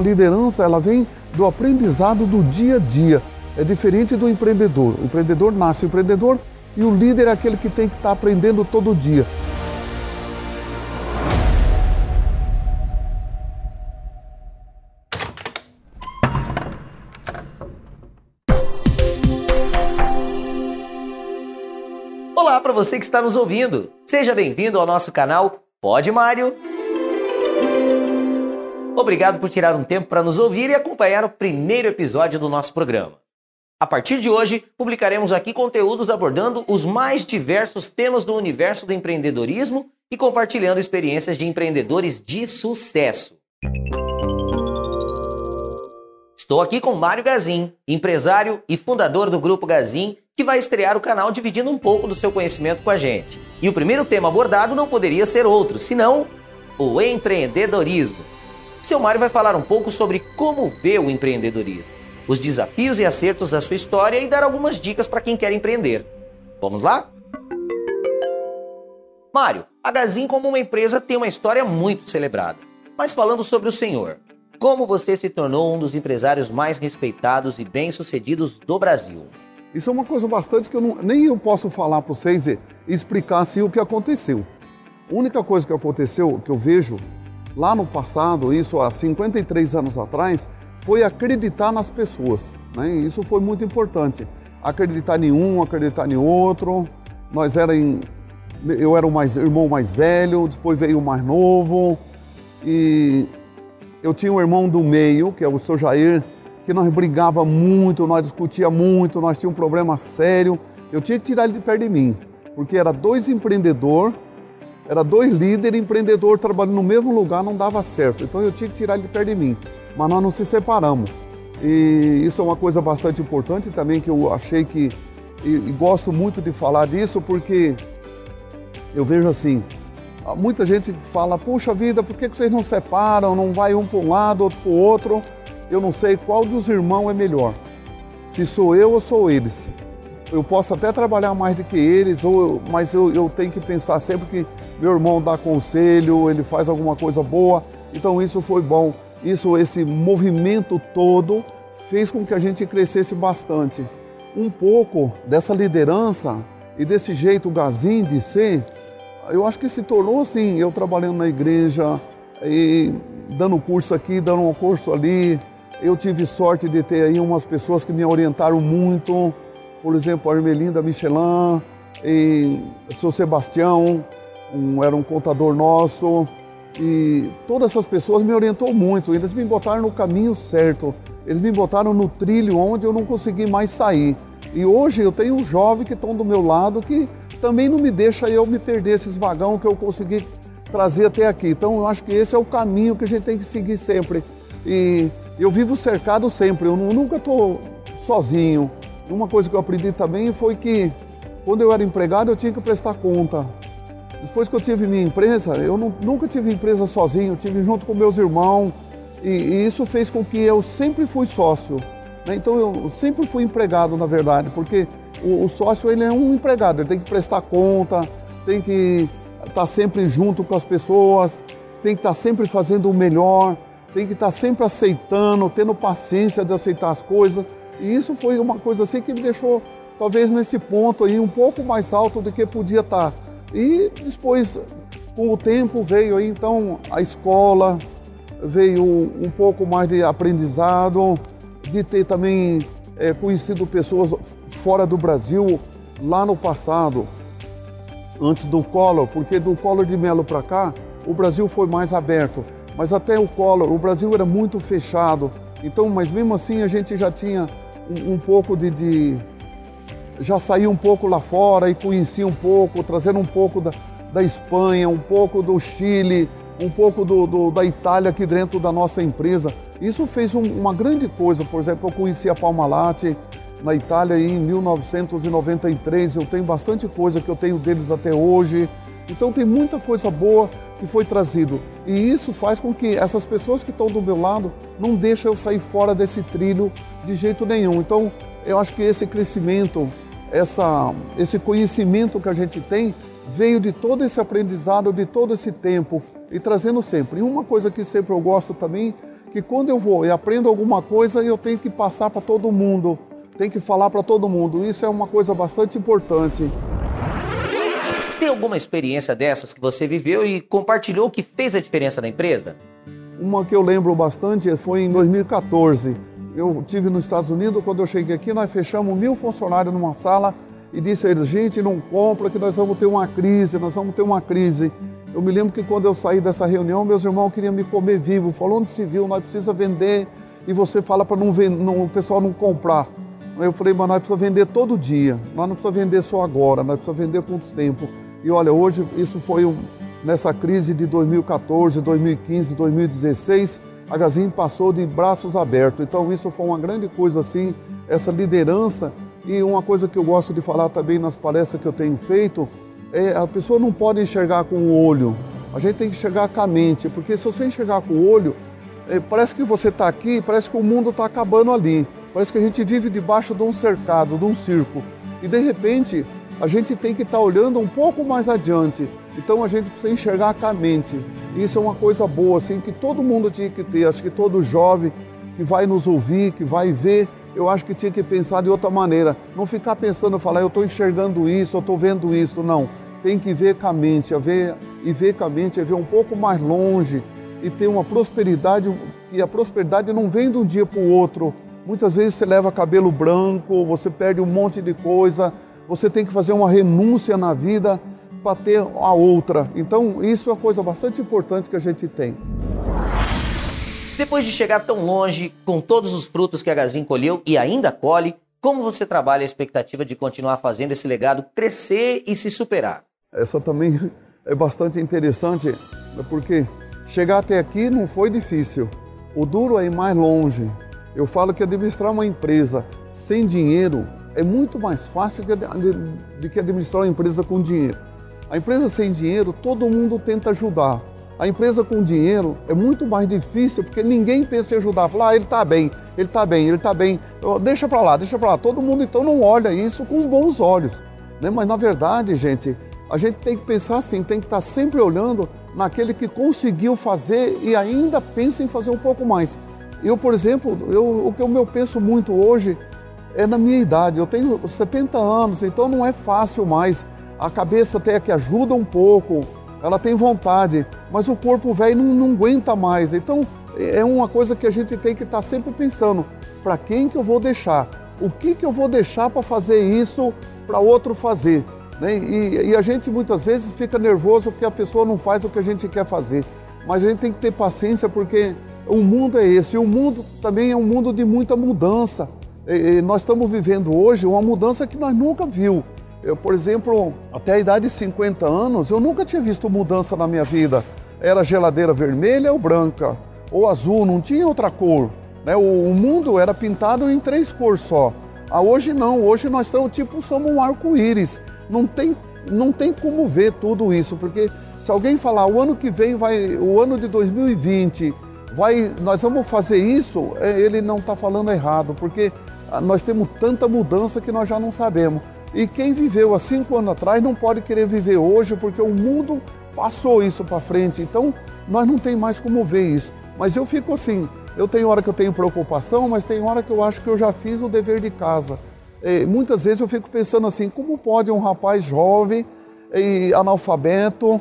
A liderança, ela vem do aprendizado do dia a dia. É diferente do empreendedor. O empreendedor nasce empreendedor e o líder é aquele que tem que estar aprendendo todo dia. Olá para você que está nos ouvindo. Seja bem-vindo ao nosso canal Pode Mário. Obrigado por tirar um tempo para nos ouvir e acompanhar o primeiro episódio do nosso programa. A partir de hoje, publicaremos aqui conteúdos abordando os mais diversos temas do universo do empreendedorismo e compartilhando experiências de empreendedores de sucesso. Estou aqui com Mário Gazin, empresário e fundador do Grupo Gazin, que vai estrear o canal dividindo um pouco do seu conhecimento com a gente. E o primeiro tema abordado não poderia ser outro, senão o empreendedorismo. Seu Mário vai falar um pouco sobre como vê o empreendedorismo os desafios e acertos da sua história e dar algumas dicas para quem quer empreender. Vamos lá? Mário, a Gazin como uma empresa tem uma história muito celebrada. Mas falando sobre o senhor, como você se tornou um dos empresários mais respeitados e bem-sucedidos do Brasil? Isso é uma coisa bastante que eu não, nem eu posso falar para vocês e explicar assim o que aconteceu. A única coisa que aconteceu, que eu vejo lá no passado, isso há 53 anos atrás, foi acreditar nas pessoas. Né? Isso foi muito importante. Acreditar em um, acreditar em outro. Nós era em, eu era o mais, irmão mais velho, depois veio o mais novo. E eu tinha um irmão do meio, que é o seu Jair, que nós brigava muito, nós discutia muito, nós tínhamos um problema sério. Eu tinha que tirar ele de perto de mim, porque era dois empreendedores, era dois líderes empreendedor trabalhando no mesmo lugar, não dava certo. Então eu tinha que tirar ele de perto de mim mas nós não se separamos. E isso é uma coisa bastante importante também que eu achei que e, e gosto muito de falar disso porque eu vejo assim, muita gente fala, puxa vida, por que vocês não separam, não vai um para um lado, outro para o outro? Eu não sei qual dos irmãos é melhor. Se sou eu ou sou eles. Eu posso até trabalhar mais do que eles, ou, mas eu, eu tenho que pensar sempre que meu irmão dá conselho, ele faz alguma coisa boa. Então isso foi bom isso, esse movimento todo fez com que a gente crescesse bastante. Um pouco dessa liderança e desse jeito Gazin de ser, eu acho que se tornou assim, eu trabalhando na igreja, e dando curso aqui, dando um curso ali. Eu tive sorte de ter aí umas pessoas que me orientaram muito, por exemplo, a Armelinda Michelin, e seu Sebastião, um, era um contador nosso, e todas essas pessoas me orientou muito, eles me botaram no caminho certo, eles me botaram no trilho onde eu não consegui mais sair. E hoje eu tenho uns jovens que estão do meu lado que também não me deixa eu me perder esses vagão que eu consegui trazer até aqui. Então eu acho que esse é o caminho que a gente tem que seguir sempre. E eu vivo cercado sempre, eu nunca estou sozinho. Uma coisa que eu aprendi também foi que quando eu era empregado eu tinha que prestar conta. Depois que eu tive minha empresa, eu não, nunca tive empresa sozinho, tive junto com meus irmãos e, e isso fez com que eu sempre fui sócio. Né? Então eu sempre fui empregado, na verdade, porque o, o, sócio ele é um empregado, ele tem que prestar conta, tem que estar sempre junto com as pessoas, tem que estar sempre fazendo o melhor, tem que estar sempre aceitando, tendo paciência de aceitar as coisas. E isso foi uma coisa assim que me deixou, talvez nesse ponto aí, um pouco mais alto do que podia estar. E depois, com o tempo, veio aí então a escola, veio um pouco mais de aprendizado, de ter também é, conhecido pessoas fora do Brasil lá no passado, antes do Collor, porque do Collor de Melo para cá, o Brasil foi mais aberto. Mas até o Collor, o Brasil era muito fechado. Então, mas mesmo assim a gente já tinha um, um pouco de, de já saí um pouco lá fora e conheci um pouco, trazendo um pouco da, da Espanha, um pouco do Chile, um pouco do, do, da Itália aqui dentro da nossa empresa. Isso fez um, uma grande coisa. Por exemplo, eu conheci a Palmalate na Itália em 1993. Eu tenho bastante coisa que eu tenho deles até hoje. Então tem muita coisa boa que foi trazido. E isso faz com que essas pessoas que estão do meu lado não deixem eu sair fora desse trilho de jeito nenhum. Então eu acho que esse crescimento essa, esse conhecimento que a gente tem veio de todo esse aprendizado, de todo esse tempo e trazendo sempre. E uma coisa que sempre eu gosto também, que quando eu vou e aprendo alguma coisa, eu tenho que passar para todo mundo, tenho que falar para todo mundo. Isso é uma coisa bastante importante. Tem alguma experiência dessas que você viveu e compartilhou que fez a diferença na empresa? Uma que eu lembro bastante foi em 2014. Eu tive nos Estados Unidos, quando eu cheguei aqui, nós fechamos mil funcionários numa sala e disse a eles, gente, não compra que nós vamos ter uma crise, nós vamos ter uma crise. Eu me lembro que quando eu saí dessa reunião, meus irmãos queriam me comer vivo. Falou, onde se viu, nós precisamos vender e você fala para não, não, o pessoal não comprar. Eu falei, mas nós precisamos vender todo dia, nós não precisamos vender só agora, nós precisamos vender com o tempo. E olha, hoje isso foi um, nessa crise de 2014, 2015, 2016, a Gazin passou de braços abertos. Então isso foi uma grande coisa assim, essa liderança. E uma coisa que eu gosto de falar também nas palestras que eu tenho feito, é a pessoa não pode enxergar com o olho, a gente tem que enxergar com a mente, porque se você enxergar com o olho, é, parece que você está aqui, parece que o mundo está acabando ali. Parece que a gente vive debaixo de um cercado, de um circo. E de repente a gente tem que estar tá olhando um pouco mais adiante. Então a gente precisa enxergar com a mente. Isso é uma coisa boa, assim, que todo mundo tinha que ter. Acho que todo jovem que vai nos ouvir, que vai ver, eu acho que tinha que pensar de outra maneira. Não ficar pensando, falar, eu estou enxergando isso, eu estou vendo isso. Não. Tem que ver com a mente. A ver, e ver com a mente é ver um pouco mais longe e ter uma prosperidade. E a prosperidade não vem de um dia para o outro. Muitas vezes você leva cabelo branco, você perde um monte de coisa você tem que fazer uma renúncia na vida para ter a outra. Então, isso é uma coisa bastante importante que a gente tem. Depois de chegar tão longe, com todos os frutos que a Gazin colheu e ainda colhe, como você trabalha a expectativa de continuar fazendo esse legado crescer e se superar? Essa também é bastante interessante, porque chegar até aqui não foi difícil. O duro é ir mais longe. Eu falo que administrar uma empresa sem dinheiro é muito mais fácil do que administrar uma empresa com dinheiro. A empresa sem dinheiro, todo mundo tenta ajudar. A empresa com dinheiro é muito mais difícil porque ninguém pensa em ajudar. Falar, ah, ele está bem, ele está bem, ele está bem. Deixa para lá, deixa para lá. Todo mundo então não olha isso com bons olhos. Né? Mas na verdade, gente, a gente tem que pensar assim, tem que estar sempre olhando naquele que conseguiu fazer e ainda pensa em fazer um pouco mais. Eu, por exemplo, eu, o que eu penso muito hoje é na minha idade. Eu tenho 70 anos, então não é fácil mais. A cabeça até que ajuda um pouco, ela tem vontade, mas o corpo velho não, não aguenta mais. Então é uma coisa que a gente tem que estar tá sempre pensando: para quem que eu vou deixar? O que que eu vou deixar para fazer isso para outro fazer? Né? E, e a gente muitas vezes fica nervoso porque a pessoa não faz o que a gente quer fazer. Mas a gente tem que ter paciência porque o mundo é esse. E o mundo também é um mundo de muita mudança nós estamos vivendo hoje uma mudança que nós nunca viu. Eu, por exemplo, até a idade de 50 anos, eu nunca tinha visto mudança na minha vida. Era geladeira vermelha ou branca, ou azul, não tinha outra cor. Né? O, o mundo era pintado em três cores só. Ah, hoje não, hoje nós estamos tipo, somos um arco-íris. Não tem, não tem como ver tudo isso, porque se alguém falar o ano que vem vai, o ano de 2020, vai, nós vamos fazer isso, é, ele não está falando errado, porque ah, nós temos tanta mudança que nós já não sabemos. E quem viveu há cinco anos atrás não pode querer viver hoje, porque o mundo passou isso para frente. Então, nós não tem mais como ver isso. Mas eu fico assim, eu tenho hora que eu tenho preocupação, mas tem hora que eu acho que eu já fiz o dever de casa. E muitas vezes eu fico pensando assim, como pode um rapaz jovem e analfabeto,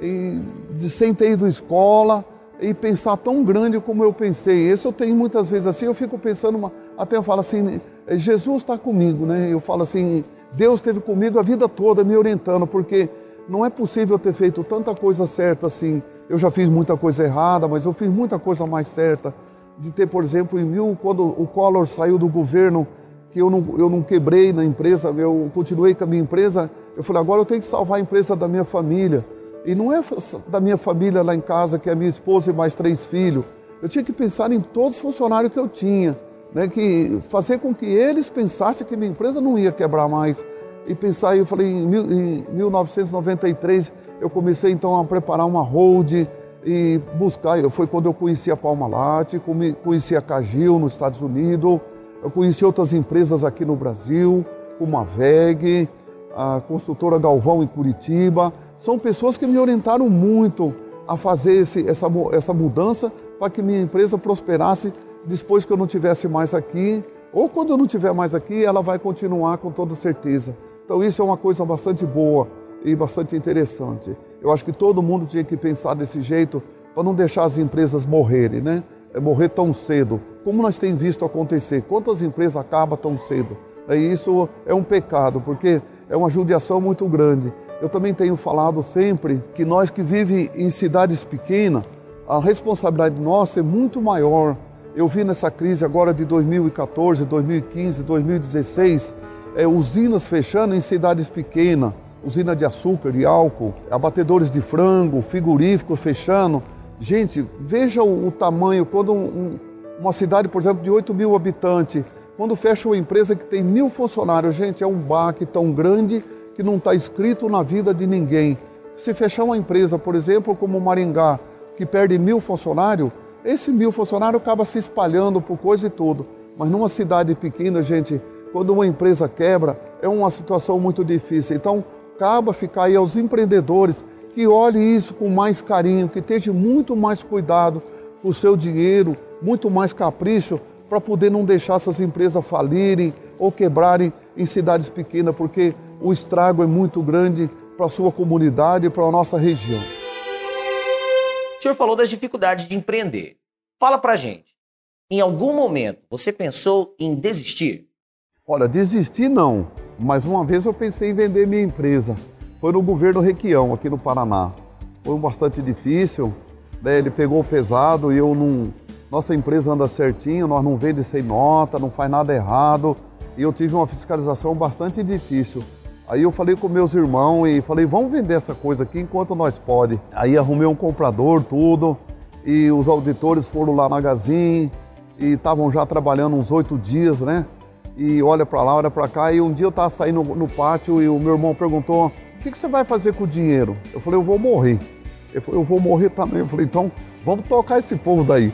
e sem ter ido à escola, e pensar tão grande como eu pensei. Esse eu tenho muitas vezes assim, eu fico pensando, uma, até eu falo assim, Jesus está comigo, né? Eu falo assim, Deus esteve comigo a vida toda me orientando, porque não é possível ter feito tanta coisa certa assim. Eu já fiz muita coisa errada, mas eu fiz muita coisa mais certa. De ter, por exemplo, em mil, quando o Collor saiu do governo, que eu não, eu não quebrei na empresa, eu continuei com a minha empresa, eu falei, agora eu tenho que salvar a empresa da minha família. E não é da minha família lá em casa, que é minha esposa e mais três filhos. Eu tinha que pensar em todos os funcionários que eu tinha, né? que fazer com que eles pensassem que minha empresa não ia quebrar mais. E pensar, eu falei, em, mil, em 1993, eu comecei então a preparar uma hold e buscar. Foi quando eu conheci a Palma Latte, conheci a Cagil nos Estados Unidos, eu conheci outras empresas aqui no Brasil, como a VEG, a construtora Galvão em Curitiba. São pessoas que me orientaram muito a fazer esse, essa, essa mudança para que minha empresa prosperasse depois que eu não tivesse mais aqui, ou quando eu não estiver mais aqui, ela vai continuar com toda certeza. Então isso é uma coisa bastante boa e bastante interessante. Eu acho que todo mundo tinha que pensar desse jeito para não deixar as empresas morrerem, né? É morrer tão cedo. Como nós temos visto acontecer, quantas empresas acabam tão cedo? E isso é um pecado, porque é uma judiação muito grande. Eu também tenho falado sempre que nós que vivemos em cidades pequenas, a responsabilidade nossa é muito maior. Eu vi nessa crise agora de 2014, 2015, 2016, é, usinas fechando em cidades pequenas, usina de açúcar, de álcool, abatedores de frango, frigoríficos fechando. Gente, veja o, o tamanho, quando um, uma cidade, por exemplo, de 8 mil habitantes, quando fecha uma empresa que tem mil funcionários, gente, é um baque tão grande que não está escrito na vida de ninguém. Se fechar uma empresa, por exemplo, como Maringá, que perde mil funcionários, esse mil funcionários acaba se espalhando por coisa e tudo. Mas numa cidade pequena, gente, quando uma empresa quebra, é uma situação muito difícil. Então, acaba ficar aí aos empreendedores que olhem isso com mais carinho, que tenham muito mais cuidado com o seu dinheiro, muito mais capricho, para poder não deixar essas empresas falirem ou quebrarem em cidades pequenas, porque o estrago é muito grande para a sua comunidade e para a nossa região. O senhor falou das dificuldades de empreender. Fala para gente. Em algum momento você pensou em desistir? Olha, desistir não, mas uma vez eu pensei em vender minha empresa. Foi no governo Requião, aqui no Paraná. Foi bastante difícil, né? ele pegou pesado e eu não. Nossa empresa anda certinho, nós não vendemos sem nota, não faz nada errado. E eu tive uma fiscalização bastante difícil. Aí eu falei com meus irmãos e falei, vamos vender essa coisa aqui enquanto nós pode. Aí arrumei um comprador, tudo, e os auditores foram lá na Gazin e estavam já trabalhando uns oito dias, né? E olha para lá, olha para cá. E um dia eu estava saindo no, pátio e o meu irmão perguntou: o que, que, você vai fazer com o dinheiro? Eu falei: eu vou morrer. Ele falou: eu vou morrer também. Eu falei: então vamos tocar esse povo daí.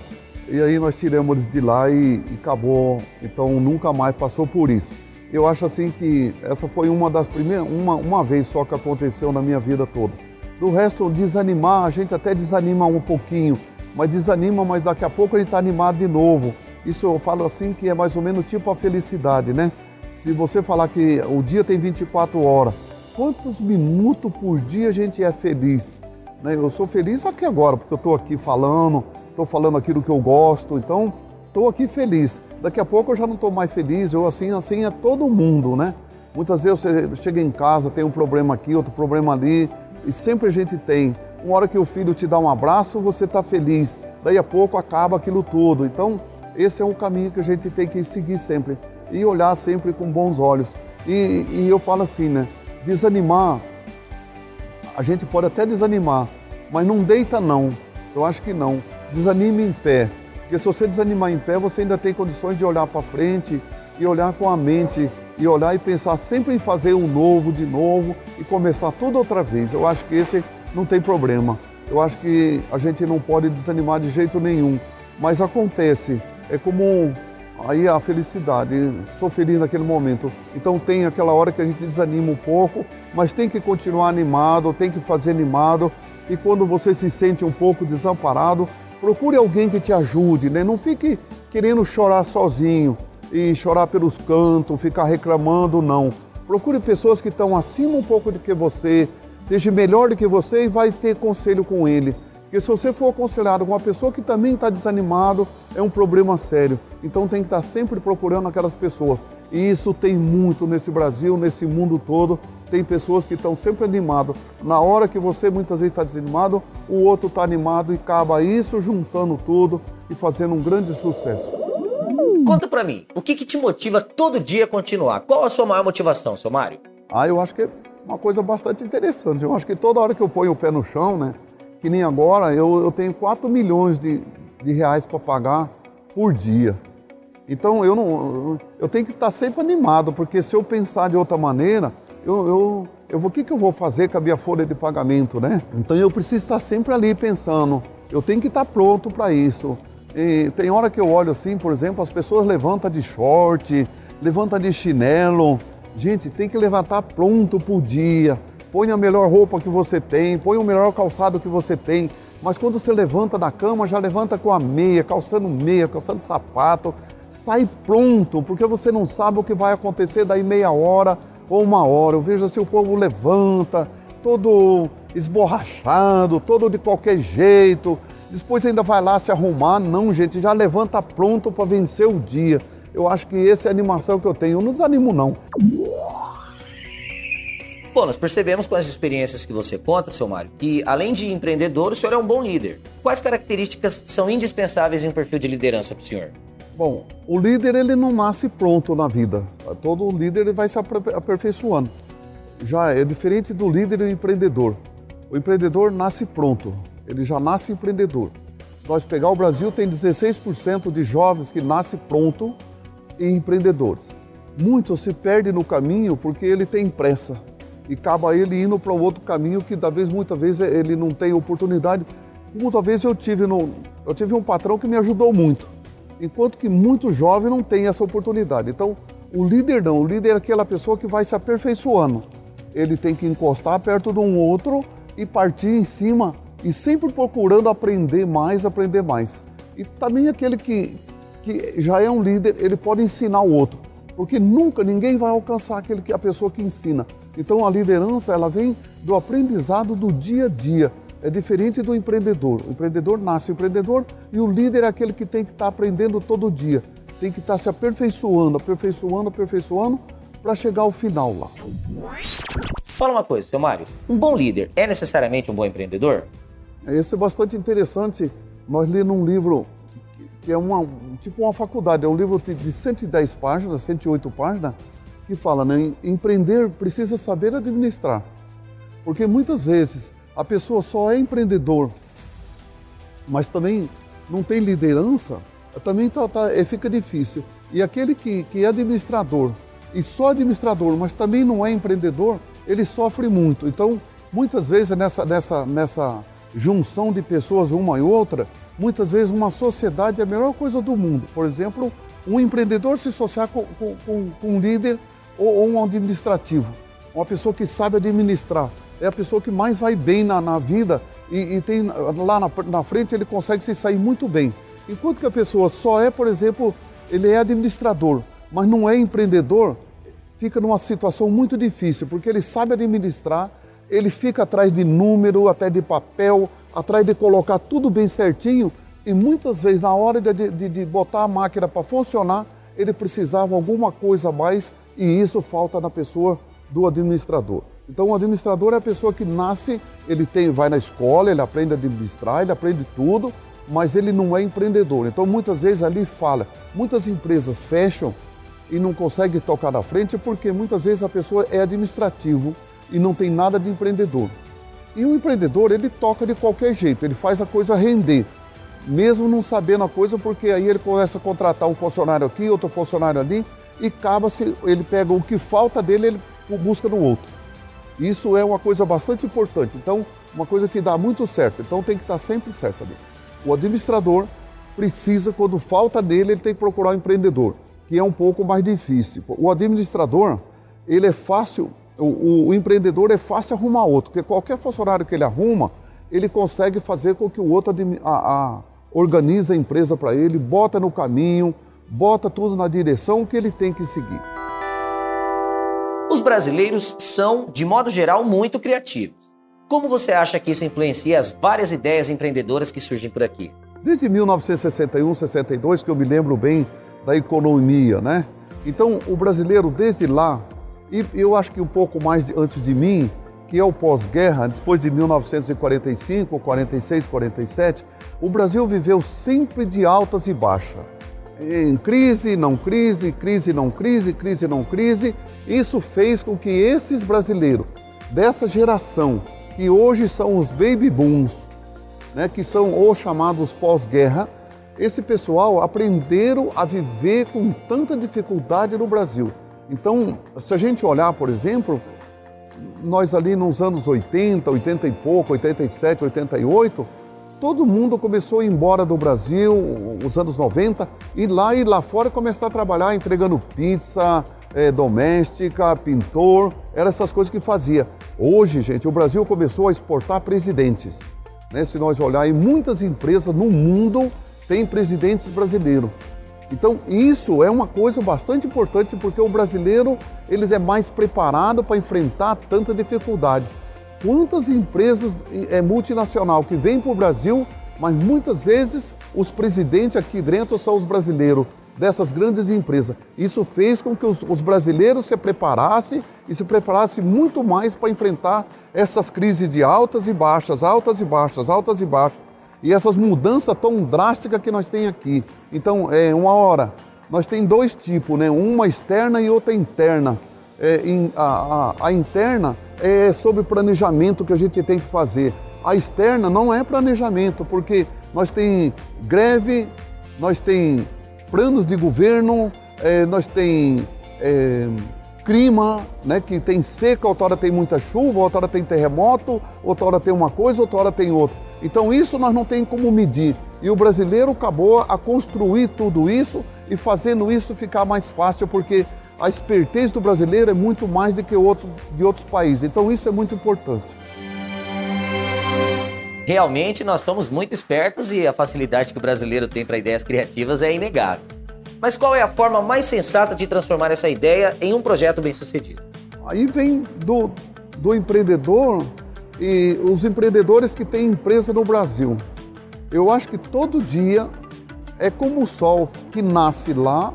E aí nós tiramos eles de lá e, e acabou. Então nunca mais passou por isso. Eu acho assim que essa foi uma das primeiras, uma, uma vez só que aconteceu na minha vida toda. Do resto, desanimar, a gente até desanima um pouquinho, mas desanima, mas daqui a pouco a gente está animado de novo. Isso eu falo assim que é mais ou menos tipo a felicidade, né? Se você falar que o dia tem 24 horas, quantos minutos por dia a gente é feliz? Né? Eu sou feliz aqui agora, porque eu estou aqui falando, estou falando aquilo que eu gosto, então estou aqui feliz. Daqui a pouco eu já não estou mais feliz, eu assim, assim é todo mundo, né? Muitas vezes você chega em casa, tem um problema aqui, outro problema ali, e sempre a gente tem. Uma hora que o filho te dá um abraço, você está feliz. Daí a pouco acaba aquilo tudo. Então, esse é um caminho que a gente tem que seguir sempre e olhar sempre com bons olhos. E, e eu falo assim, né? Desanimar, a gente pode até desanimar, mas não deita não. Eu acho que não. Desanime em pé. Porque se você desanimar em pé, você ainda tem condições de olhar para frente e olhar com a mente e olhar e pensar sempre em fazer um novo de novo e começar tudo outra vez. Eu acho que esse não tem problema. Eu acho que a gente não pode desanimar de jeito nenhum. Mas acontece, é como aí a felicidade, feliz naquele momento. Então tem aquela hora que a gente desanima um pouco, mas tem que continuar animado, tem que fazer animado. E quando você se sente um pouco desamparado, procure alguém que te ajude, né? Não fique querendo chorar sozinho e chorar pelos cantos, ficar reclamando, não. Procure pessoas que estão acima um pouco do que você, seja melhor do que você e vai ter conselho com ele. Porque se você for aconselhado com uma pessoa que também está desanimado, é um problema sério. Então tem que estar tá sempre procurando aquelas pessoas. E isso tem muito nesse Brasil, nesse mundo todo. Tem pessoas que estão sempre animadas. Na hora que você muitas vezes está desanimado, o outro está animado e acaba isso juntando tudo e fazendo um grande sucesso. Conta para mim, o que, que te motiva todo dia a continuar? Qual a sua maior motivação, seu Mário? Ah, eu acho que é uma coisa bastante interessante. Eu acho que toda hora que eu ponho o pé no chão, né? Que nem agora, eu, eu tenho 4 milhões de, de reais para pagar por dia. Então eu não, eu tenho que estar sempre animado, porque se eu pensar de outra maneira, eu, eu, eu vou, o que, que eu vou fazer com a minha folha de pagamento, né? Então eu preciso estar sempre ali pensando, eu tenho que estar pronto para isso. E tem hora que eu olho assim, por exemplo, as pessoas levantam de short, levantam de chinelo. Gente, tem que levantar pronto por dia. Põe a melhor roupa que você tem, põe o melhor calçado que você tem. mas quando você levanta da cama, já levanta com a meia, calçando meia, calçando sapato, sai pronto, porque você não sabe o que vai acontecer daí meia hora ou uma hora. Eu vejo assim, o povo levanta, todo esborrachado, todo de qualquer jeito. Depois ainda vai lá se arrumar. Não, gente, já levanta pronto para vencer o dia. Eu acho que essa é a animação que eu tenho. Eu não desanimo, não. Bom, nós percebemos com as experiências que você conta, seu Mário, que além de empreendedor, o senhor é um bom líder. Quais características são indispensáveis em um perfil de liderança para o senhor? Bom, o líder ele não nasce pronto na vida. Todo líder ele vai se aperfeiçoando. Já é diferente do líder e do empreendedor. O empreendedor nasce pronto, ele já nasce empreendedor. Nós pegar o Brasil tem 16% de jovens que nascem pronto e empreendedores. Muitos se perdem no caminho porque ele tem pressa e acaba ele indo para o outro caminho que talvez muitas vezes ele não tem oportunidade. Muitas vezes eu tive no, eu tive um patrão que me ajudou muito, enquanto que muito jovem não tem essa oportunidade. Então, o líder não, o líder é aquela pessoa que vai se aperfeiçoando. Ele tem que encostar perto de um outro e partir em cima e sempre procurando aprender mais, aprender mais. E também aquele que, que já é um líder, ele pode ensinar o outro, porque nunca ninguém vai alcançar aquele que a pessoa que ensina. Então a liderança ela vem do aprendizado do dia a dia. É diferente do empreendedor. O empreendedor nasce empreendedor e o líder é aquele que tem que estar aprendendo todo dia. Tem que estar se aperfeiçoando, aperfeiçoando, aperfeiçoando para chegar ao final lá. Fala uma coisa, seu Mário. Um bom líder é necessariamente um bom empreendedor? Esse é bastante interessante. Nós lemos um livro que é uma, tipo uma faculdade, é um livro de 110 páginas, 108 páginas, que fala, né? Empreender precisa saber administrar. Porque muitas vezes a pessoa só é empreendedor, mas também não tem liderança, também tá, tá, é, fica difícil. E aquele que, que é administrador, e só administrador, mas também não é empreendedor, ele sofre muito. Então, muitas vezes nessa, nessa, nessa junção de pessoas uma e outra, muitas vezes uma sociedade é a melhor coisa do mundo. Por exemplo, um empreendedor se associar com, com, com um líder ou, ou, um administrativo, uma pessoa que sabe administrar. É a pessoa que mais vai bem na, na vida e, e, tem lá na, na frente ele consegue se sair muito bem. Enquanto que a pessoa só é, por exemplo, ele é administrador, mas não é empreendedor, fica numa situação muito difícil, porque ele sabe administrar, ele fica atrás de número, até de papel, atrás de colocar tudo bem certinho, e muitas vezes na hora de, de, de botar a máquina para funcionar, ele precisava alguma coisa a mais, e isso falta na pessoa do administrador. Então o administrador é a pessoa que nasce, ele tem, vai na escola, ele aprende a administrar, ele aprende tudo, mas ele não é empreendedor. Então muitas vezes ali fala, muitas empresas fecham e não consegue tocar na frente porque muitas vezes a pessoa é administrativo e não tem nada de empreendedor. E o empreendedor, ele toca de qualquer jeito, ele faz a coisa render, mesmo não sabendo a coisa, porque aí ele começa a contratar um funcionário aqui, outro funcionário ali, e acaba se ele pega o que falta dele, ele busca no outro. Isso é uma coisa bastante importante. Então, uma coisa que dá muito certo. Então, tem que estar sempre certo ali. O administrador precisa, quando falta dele, ele tem que procurar o um empreendedor que é um pouco mais difícil. O administrador, ele é fácil, o, o, empreendedor é fácil arrumar outro, porque qualquer funcionário que ele arruma, ele consegue fazer com que o outro a, a, organize a empresa para ele, bota no caminho, bota tudo na direção que ele tem que seguir. Os brasileiros são, de modo geral, muito criativos. Como você acha que isso influencia as várias ideias empreendedoras que surgem por aqui? Desde 1961, 62, que eu me lembro bem da economia, né? Então, o brasileiro desde lá, e eu acho que um pouco mais de, antes de mim, que é o pós-guerra, depois de 1945, 46, 47, o Brasil viveu sempre de altas e baixas. Em crise, não crise, crise, não crise, crise, não crise. Isso fez com que esses brasileiros, dessa geração, que hoje são os baby booms, né, que são os chamados pós-guerra, esse pessoal aprenderam a viver com tanta dificuldade no Brasil. Então, se a gente olhar, por exemplo, nós ali nos anos 80, 80 e pouco, 87, 88, todo mundo começou a ir embora do Brasil, os anos 90, e lá e lá fora começar a trabalhar entregando pizza, é, doméstica, pintor, eram essas coisas que fazia. Hoje, gente, o Brasil começou a exportar presidentes. né, se nós olharmos, muitas empresas no mundo têm presidentes brasileiros. Então, isso é uma coisa bastante importante porque o brasileiro eles é mais preparado para enfrentar tanta dificuldade. Quantas empresas é multinacional que vêm para o Brasil, mas muitas vezes os presidentes aqui dentro são os brasileiros dessas grandes empresas. Isso fez com que os, os brasileiros se preparassem e se preparassem muito mais para enfrentar essas crises de altas e baixas, altas e baixas, altas e baixas. E essas mudanças tão drásticas que nós temos aqui. Então, é uma hora, nós temos dois tipos, né? uma externa e outra interna. É, a, a, a interna é sobre planejamento que a gente tem que fazer. A externa não é planejamento, porque nós tem greve, nós tem planos de governo, é, nós tem é, clima, né, que tem seca, outra hora tem muita chuva, outra hora tem terremoto, outra hora tem uma coisa, outra hora tem outra. Então isso nós não tem como medir. E o brasileiro acabou a construir tudo isso e fazendo isso ficar mais fácil, porque a esperteza do brasileiro é muito mais do que de outros países. Então isso é muito importante. Realmente nós somos muito espertos e a facilidade que o brasileiro tem para ideias criativas é inegável. Mas qual é a forma mais sensata de transformar essa ideia em um projeto bem-sucedido? Aí vem do, do empreendedor e os empreendedores que têm empresa no Brasil. Eu acho que todo dia é como o sol que nasce lá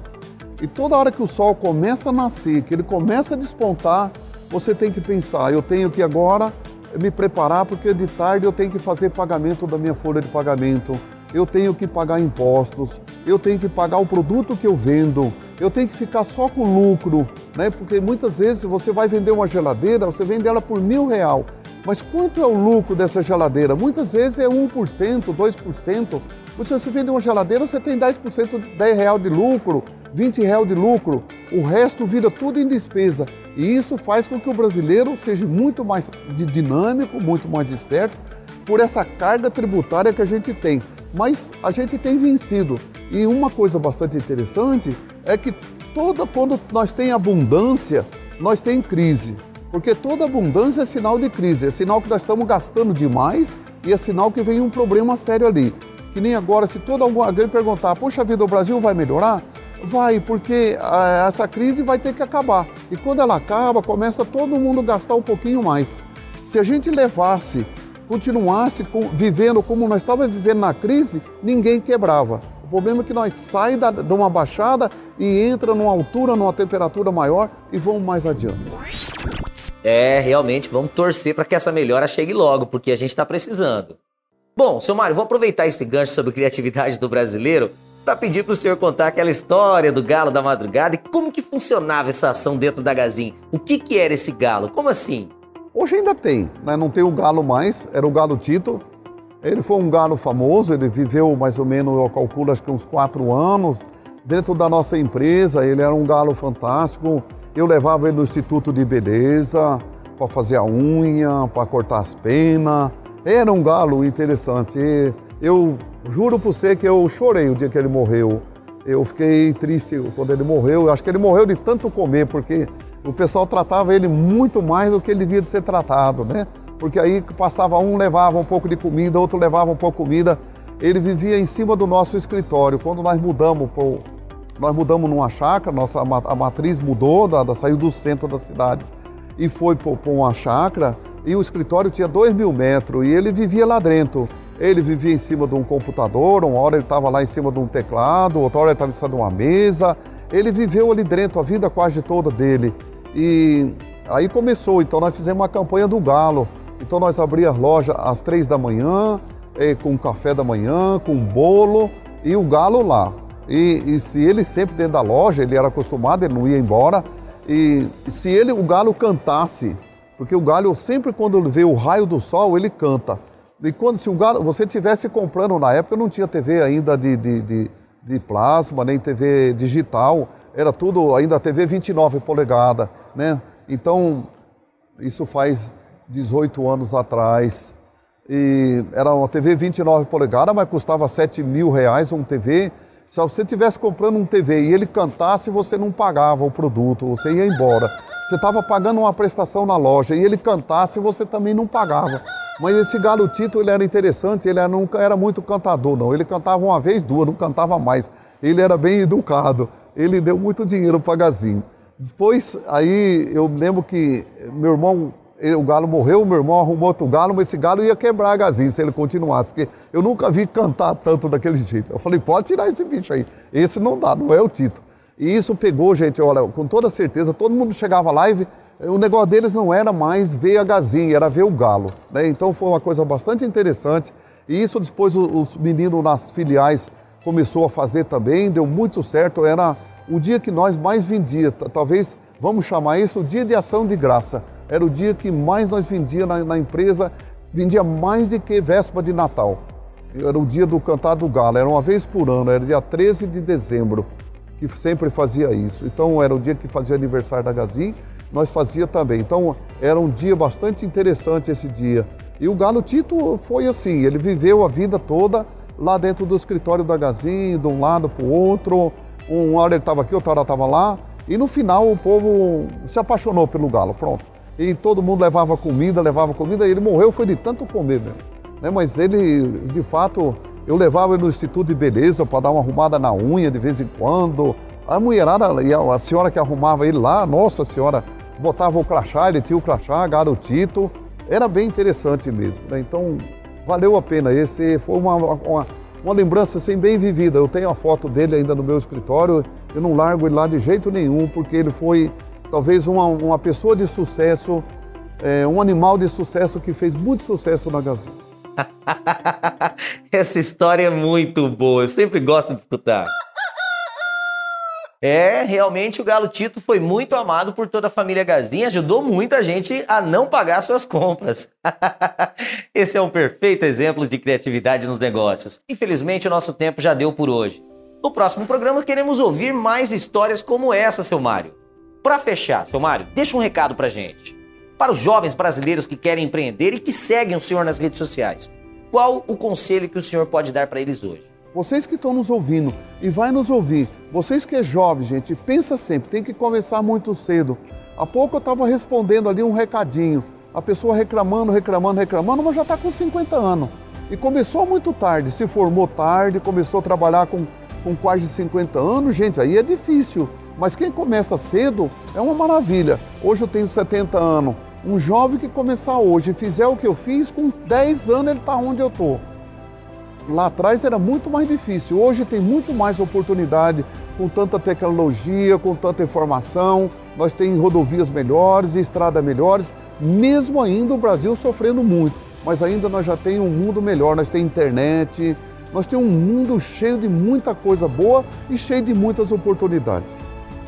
e toda hora que o sol começa a nascer, que ele começa a despontar, você tem que pensar, eu tenho que agora me preparar porque de tarde eu tenho que fazer pagamento da minha folha de pagamento, eu tenho que pagar impostos, eu tenho que pagar o produto que eu vendo, eu tenho que ficar só com lucro, né? Porque muitas vezes você vai vender uma geladeira, você vende ela por mil real, mas quanto é o lucro dessa geladeira? Muitas vezes é 1%, 2%. Se você vende uma geladeira, você tem 10%, 10 real de lucro, 20 real de lucro. O resto vira tudo em despesa. E isso faz com que o brasileiro seja muito mais dinâmico, muito mais esperto, por essa carga tributária que a gente tem. Mas a gente tem vencido. E uma coisa bastante interessante é que toda quando nós tem abundância, nós tem crise. Porque toda abundância é sinal de crise, é sinal que nós estamos gastando demais e é sinal que vem um problema sério ali. Que nem agora, se todo alguém perguntar, poxa vida, o Brasil vai melhorar? Vai, porque ah, essa crise vai ter que acabar. E quando ela acaba, começa todo mundo a gastar um pouquinho mais. Se a gente levasse, continuasse vivendo como nós estávamos vivendo na crise, ninguém quebrava. O problema é que nós saímos de uma baixada e entra numa altura, numa temperatura maior e vamos mais adiante. É, realmente, vamos torcer para que essa melhora chegue logo, porque a gente está precisando. Bom, seu Mário, vou aproveitar esse gancho sobre criatividade do brasileiro para pedir para o senhor contar aquela história do galo da madrugada e como que funcionava essa ação dentro da Gazin. O que, que era esse galo? Como assim? Hoje ainda tem, né? não tem o galo mais, era o galo Tito. Ele foi um galo famoso, ele viveu mais ou menos, eu calculo, acho que uns quatro anos dentro da nossa empresa. Ele era um galo fantástico. Eu levava ele no Instituto de Beleza para fazer a unha, para cortar as penas. Era um galo interessante. Eu Juro por você que eu chorei o dia que ele morreu. Eu fiquei triste quando ele morreu. Eu acho que ele morreu de tanto comer, porque o pessoal tratava ele muito mais do que ele devia de ser tratado, né? Porque aí passava um, levava um pouco de comida, outro levava um pouco de comida. Ele vivia em cima do nosso escritório. Quando nós mudamos, pro, nós mudamos numa chácara, nossa, a matriz mudou, da, da saiu do centro da cidade e foi para uma chácara. E o escritório tinha dois mil metros e ele vivia lá dentro. Ele vivia em cima de um computador, uma hora ele estava lá em cima de um teclado, outra hora ele estava em cima de uma mesa. Ele viveu ali dentro a vida quase toda dele. E aí começou, então nós fizemos uma campanha do galo. Então nós abríamos loja às três da manhã, eh, com café da manhã, com bolo e o galo lá. E, e, se ele sempre dentro da loja, ele era acostumado, ele não ia embora. E se ele, o galo cantasse, porque o galo sempre quando vê o raio do sol, ele canta. E quando se o galo, você tivesse comprando na época, não tinha TV ainda de, de, de, de plasma, nem TV digital, era tudo ainda TV 29 polegadas, né? Então, isso faz 18 anos atrás. E era uma TV 29 polegadas, mas custava 7 mil reais um TV. Se você estivesse comprando um TV e ele cantasse, você não pagava o produto, você ia embora. Você estava pagando uma prestação na loja e ele cantasse, você também não pagava. Mas esse Galo Tito, ele era interessante, ele nunca era muito cantador, não. Ele cantava uma vez, duas, não cantava mais. Ele era bem educado, ele deu muito dinheiro para Gazinho. Depois, aí eu lembro que meu irmão, o galo morreu, meu irmão arrumou outro galo, mas esse galo ia quebrar a Gazinho se ele continuasse, porque eu nunca vi cantar tanto daquele jeito. Eu falei, pode tirar esse bicho aí, esse não dá, não é o Tito. E isso pegou, gente, olha, com toda certeza, todo mundo chegava lá e o negócio deles não era mais ver a gazinha, era ver o galo. Né? Então foi uma coisa bastante interessante. E isso depois os meninos nas filiais começou a fazer também, deu muito certo. Era o dia que nós mais vendia, talvez vamos chamar isso o dia de ação de graça. Era o dia que mais nós vendia na, na empresa, vendia mais do que véspera de Natal. Era o dia do cantar do galo, era uma vez por ano, era dia 13 de dezembro que sempre fazia isso. Então era o dia que fazia aniversário da Gazin nós fazia também. Então era um dia bastante interessante esse dia. E o Galo Tito foi assim, ele viveu a vida toda lá dentro do escritório da Gazin, de um lado para o outro. Uma hora ele estava aqui, outra hora estava lá. E no final o povo se apaixonou pelo Galo, pronto. E todo mundo levava comida, levava comida, e ele morreu foi de tanto comer mesmo. Né? Mas ele, de fato, eu levava ele no Instituto de Beleza para dar uma arrumada na unha de vez em quando. A mulherada, a senhora que arrumava ele lá, nossa senhora, botava o crachá, ele tinha o crachá, garotito. Era bem interessante mesmo. Né? Então, valeu a pena. Esse foi uma, uma, uma, lembrança assim, bem vivida. Eu tenho a foto dele ainda no meu escritório. Eu não largo ele lá de jeito nenhum, porque ele foi talvez uma, uma pessoa de sucesso, é, um animal de sucesso que fez muito sucesso na Gazeta. Essa história é muito boa. Eu sempre gosto de escutar. É, realmente o Galo Tito foi muito amado por toda a família Gazinha, ajudou muita gente a não pagar suas compras. Esse é um perfeito exemplo de criatividade nos negócios. Infelizmente, o nosso tempo já deu por hoje. No próximo programa, queremos ouvir mais histórias como essa, seu Mário. Para fechar, seu Mário, deixa um recado pra gente. Para os jovens brasileiros que querem empreender e que seguem o senhor nas redes sociais, qual o conselho que o senhor pode dar para eles hoje? Vocês que estão nos ouvindo e vai nos ouvir, vocês que é jovem, gente, pensa sempre, tem que começar muito cedo. Há pouco eu estava respondendo ali um recadinho, a pessoa reclamando, reclamando, reclamando, mas já está com 50 anos. E começou muito tarde, se formou tarde, começou a trabalhar com, com quase 50 anos, gente, aí é difícil. Mas quem começa cedo é uma maravilha. Hoje eu tenho 70 anos. Um jovem que começar hoje e fizer o que eu fiz, com 10 anos ele está onde eu estou. Lá atrás era muito mais difícil. Hoje tem muito mais oportunidade com tanta tecnologia, com tanta informação. Nós temos rodovias melhores, estradas melhores, mesmo ainda o Brasil sofrendo muito. Mas ainda nós já temos um mundo melhor, nós temos internet, nós temos um mundo cheio de muita coisa boa e cheio de muitas oportunidades.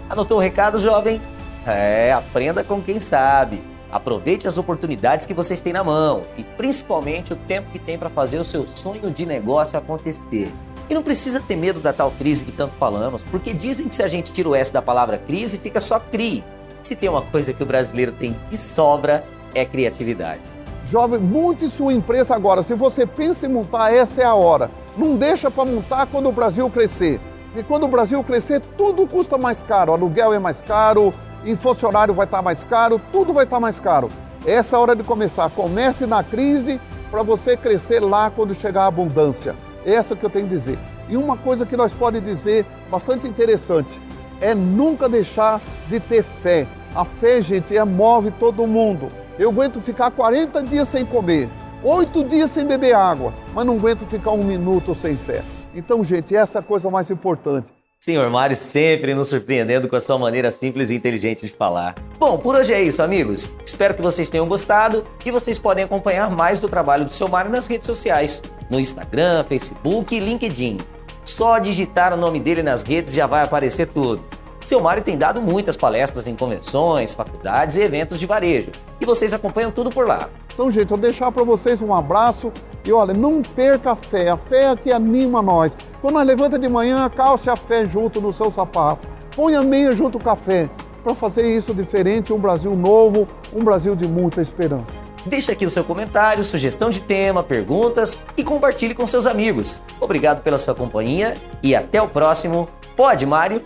Anotou o recado, jovem? É, aprenda com quem sabe. Aproveite as oportunidades que vocês têm na mão e principalmente o tempo que tem para fazer o seu sonho de negócio acontecer. E não precisa ter medo da tal crise que tanto falamos, porque dizem que se a gente tira o S da palavra crise, fica só CRI. Se tem uma coisa que o brasileiro tem de sobra, é criatividade. Jovem, monte sua empresa agora. Se você pensa em montar, essa é a hora. Não deixa para montar quando o Brasil crescer. E quando o Brasil crescer, tudo custa mais caro. O aluguel é mais caro, e funcionário vai estar mais caro, tudo vai estar mais caro. Essa é a hora de começar. Comece na crise para você crescer lá quando chegar a abundância. Essa é que eu tenho que dizer. E uma coisa que nós podemos dizer bastante interessante é nunca deixar de ter fé. A fé, gente, é move todo mundo. Eu aguento ficar 40 dias sem comer, 8 dias sem beber água, mas não aguento ficar um minuto sem fé. Então, gente, essa é a coisa mais importante. Senhor Mário sempre nos surpreendendo com a sua maneira simples e inteligente de falar. Bom, por hoje é isso, amigos. Espero que vocês tenham gostado e vocês podem acompanhar mais do trabalho do seu Mário nas redes sociais, no Instagram, Facebook e LinkedIn. Só digitar o nome dele nas redes já vai aparecer tudo. Seu Mário tem dado muitas palestras em convenções, faculdades e eventos de varejo. E vocês acompanham tudo por lá. Então, gente, eu vou deixar para vocês um abraço e olha, não perca a fé. A fé é que anima nós. Quando nós levanta de manhã, calce a fé junto no seu sapato. Põe a meia junto com a fé. Para fazer isso diferente, um Brasil novo, um Brasil de muita esperança. Deixe aqui o seu comentário, sugestão de tema, perguntas e compartilhe com seus amigos. Obrigado pela sua companhia e até o próximo. Pode, Mário?